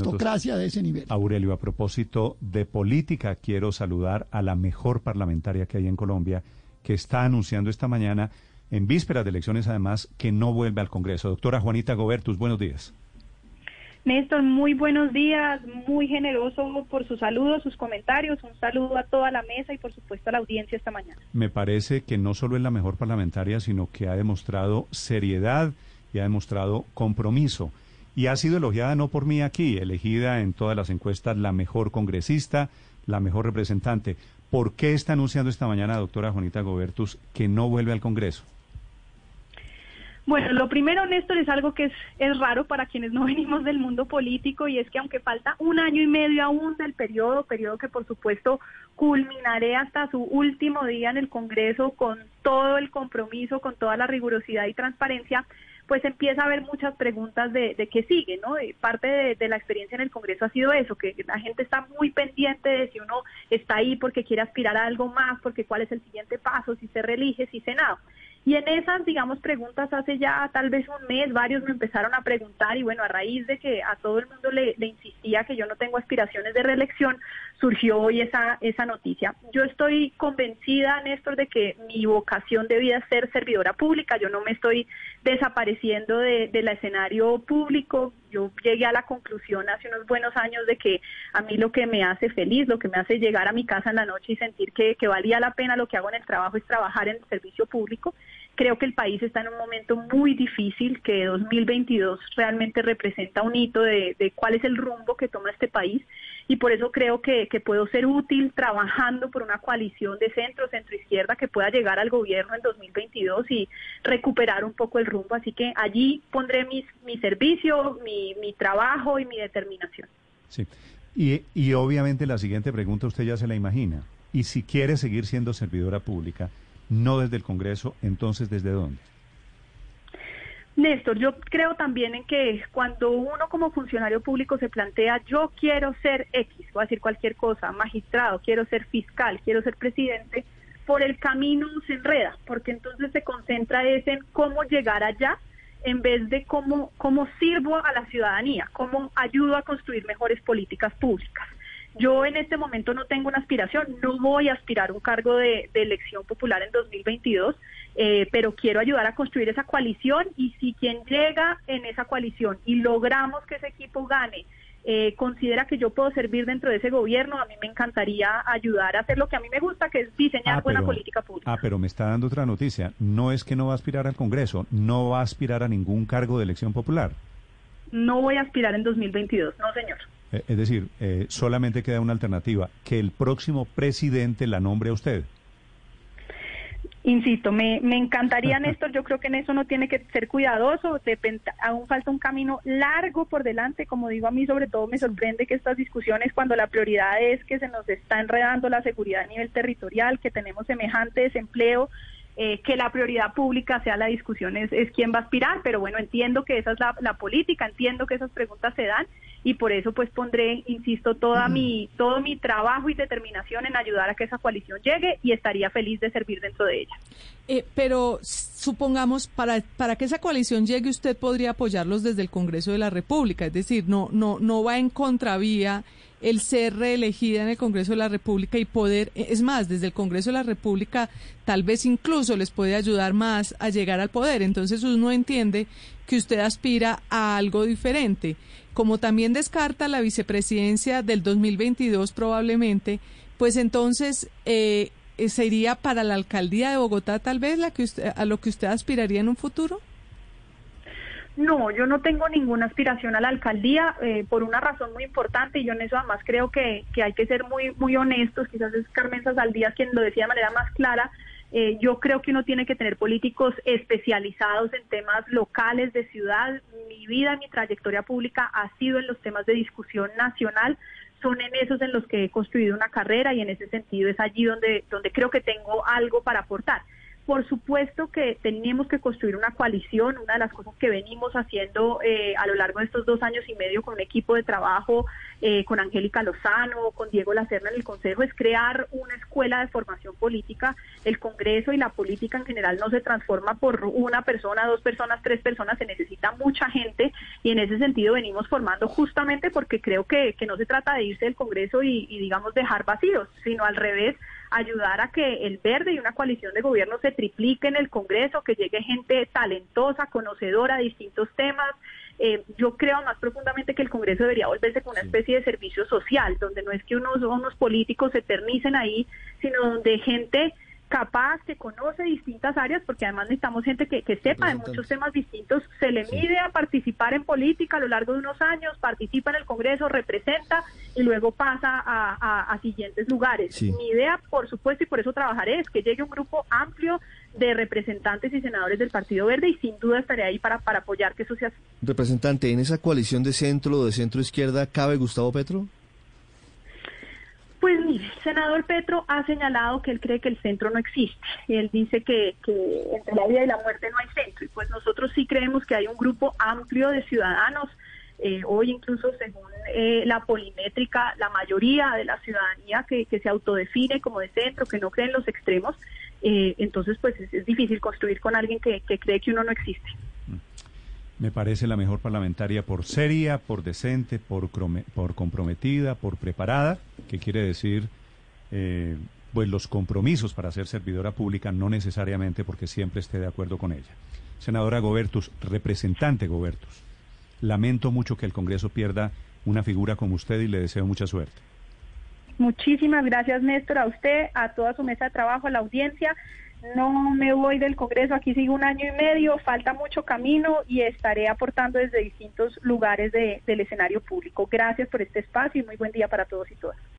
aristocracia de ese nivel. Aurelio, a propósito de política, quiero saludar a la mejor parlamentaria que hay en Colombia, que está anunciando esta mañana, en vísperas de elecciones además, que no vuelve al Congreso. Doctora Juanita Gobertus, buenos días. Néstor, muy buenos días, muy generoso por sus saludos, sus comentarios, un saludo a toda la mesa y por supuesto a la audiencia esta mañana. Me parece que no solo es la mejor parlamentaria, sino que ha demostrado seriedad y ha demostrado compromiso. Y ha sido elogiada no por mí aquí, elegida en todas las encuestas la mejor congresista, la mejor representante. ¿Por qué está anunciando esta mañana, doctora Juanita Gobertus, que no vuelve al Congreso? Bueno, lo primero, Néstor, es algo que es, es raro para quienes no venimos del mundo político y es que aunque falta un año y medio aún del periodo, periodo que por supuesto culminaré hasta su último día en el Congreso con todo el compromiso, con toda la rigurosidad y transparencia, pues empieza a haber muchas preguntas de, de qué sigue, ¿no? parte de, la experiencia en el Congreso ha sido eso, que la gente está muy pendiente de si uno está ahí porque quiere aspirar a algo más, porque cuál es el siguiente paso, si se reelige, si se nada. Y en esas, digamos, preguntas hace ya tal vez un mes, varios me empezaron a preguntar y bueno, a raíz de que a todo el mundo le, le, insistía que yo no tengo aspiraciones de reelección, surgió hoy esa, esa noticia. Yo estoy convencida, Néstor, de que mi vocación debía ser servidora pública, yo no me estoy desapareciendo de, del escenario público, yo llegué a la conclusión hace unos buenos años de que a mí lo que me hace feliz, lo que me hace llegar a mi casa en la noche y sentir que, que valía la pena lo que hago en el trabajo es trabajar en el servicio público. Creo que el país está en un momento muy difícil, que 2022 realmente representa un hito de, de cuál es el rumbo que toma este país y por eso creo que, que, puedo ser útil trabajando por una coalición de centro, centro izquierda que pueda llegar al gobierno en 2022 y recuperar un poco el rumbo. Así que allí pondré mis, mi servicio, mi, mi trabajo y mi determinación. Sí, y, y obviamente la siguiente pregunta usted ya se la imagina. Y si quiere seguir siendo servidora pública, no desde el Congreso, entonces ¿desde dónde? Néstor, yo creo también en que cuando uno como funcionario público se plantea yo quiero ser X, voy a decir cualquier cosa, magistrado, quiero ser fiscal, quiero ser presidente, por el camino se enreda, porque entonces se concentra es en cómo llegar allá en vez de cómo, cómo sirvo a la ciudadanía, cómo ayudo a construir mejores políticas públicas. Yo en este momento no tengo una aspiración, no voy a aspirar un cargo de elección popular en 2022, eh, pero quiero ayudar a construir esa coalición y si quien llega en esa coalición y logramos que ese equipo gane, eh, considera que yo puedo servir dentro de ese gobierno, a mí me encantaría ayudar a hacer lo que a mí me gusta, que es diseñar Ah, buena pero- política pública. Ah, pero me está dando otra noticia. No es que no va a aspirar al Congreso, no va a aspirar a ningún cargo de elección popular. No voy a aspirar en 2022, no señor. Eh, Es decir, eh, solamente queda una alternativa, que el próximo presidente la nombre a usted. Insisto, me, me encantaría, Néstor, yo creo que en eso no tiene que ser cuidadoso, depend- aún falta un camino largo por delante, como digo a mí sobre todo me sorprende que estas discusiones cuando la prioridad es que se nos está enredando la seguridad a nivel territorial, que tenemos semejante desempleo, eh, que la prioridad pública sea la discusión es, es quién va a aspirar, pero bueno, entiendo que esa es la, la política, entiendo que esas preguntas se dan y por eso pues pondré, insisto, toda mi, todo mi trabajo y determinación en ayudar a que esa coalición llegue y estaría feliz de servir dentro de ella. Eh, pero supongamos, para, para que esa coalición llegue, usted podría apoyarlos desde el Congreso de la República, es decir, no, no, no va en contravía el ser reelegida en el Congreso de la República y poder, es más, desde el Congreso de la República tal vez incluso les puede ayudar más a llegar al poder. Entonces uno entiende que usted aspira a algo diferente. Como también descarta la vicepresidencia del 2022 probablemente, pues entonces eh, eh, sería para la alcaldía de Bogotá tal vez la que usted, a lo que usted aspiraría en un futuro. No, yo no tengo ninguna aspiración a la alcaldía eh, por una razón muy importante y yo en eso además creo que, que hay que ser muy muy honestos, quizás es Carmen Saldías quien lo decía de manera más clara, eh, yo creo que uno tiene que tener políticos especializados en temas locales de ciudad, mi vida, mi trayectoria pública ha sido en los temas de discusión nacional, son en esos en los que he construido una carrera y en ese sentido es allí donde, donde creo que tengo algo para aportar Por supuesto que tenemos que construir una coalición, una de las cosas que venimos haciendo eh, a lo largo de estos dos años y medio con un equipo de trabajo, eh, con Angélica Lozano, con Diego Lacerna en el Consejo, es crear una escuela de formación política. El Congreso y la política en general no se transforma por una persona, dos personas, tres personas, se necesita mucha gente y en ese sentido venimos formando justamente porque creo que, no se trata de irse del Congreso y, y digamos dejar vacíos, sino al revés ayudar a que el verde y una coalición de gobierno se triplique en el Congreso, que llegue gente talentosa, conocedora de distintos temas. Eh, yo creo más profundamente que el Congreso debería volverse como una especie de servicio social, donde no es que unos, unos políticos se eternicen ahí, sino donde gente capaz, que conoce distintas áreas, porque además necesitamos gente que, sepa de muchos temas distintos, se le mide a participar en política a lo largo de unos años, participa en el Congreso, representa y luego pasa a, siguientes lugares. Mi idea, por supuesto, y por eso trabajaré, es que llegue un grupo amplio de representantes y senadores del Partido Verde y sin duda estaré ahí para, para apoyar que eso sea así. Representante, ¿en esa coalición de centro o de centro izquierda cabe Gustavo Petro? Senador Petro ha señalado que él cree que el centro no existe. Él dice que, entre la vida y la muerte no hay centro. Y pues nosotros sí creemos que hay un grupo amplio de ciudadanos. Eh, hoy incluso según eh, la polimétrica, la mayoría de la ciudadanía que, se autodefine como de centro, que no cree en los extremos. Eh, entonces pues es, difícil construir con alguien que cree que uno no existe. Me parece la mejor parlamentaria por seria, por decente, por, por comprometida, por preparada, que quiere decir eh, pues los compromisos para ser servidora pública, no necesariamente porque siempre esté de acuerdo con ella. Senadora Gobertus, representante Gobertus, lamento mucho que el Congreso pierda una figura como usted y le deseo mucha suerte. Muchísimas gracias, Néstor, a usted, a toda su mesa de trabajo, a la audiencia no me voy del Congreso, aquí sigo un año y medio, falta mucho camino y estaré aportando desde distintos lugares del escenario público. Gracias por este espacio y muy buen día para todos y todas.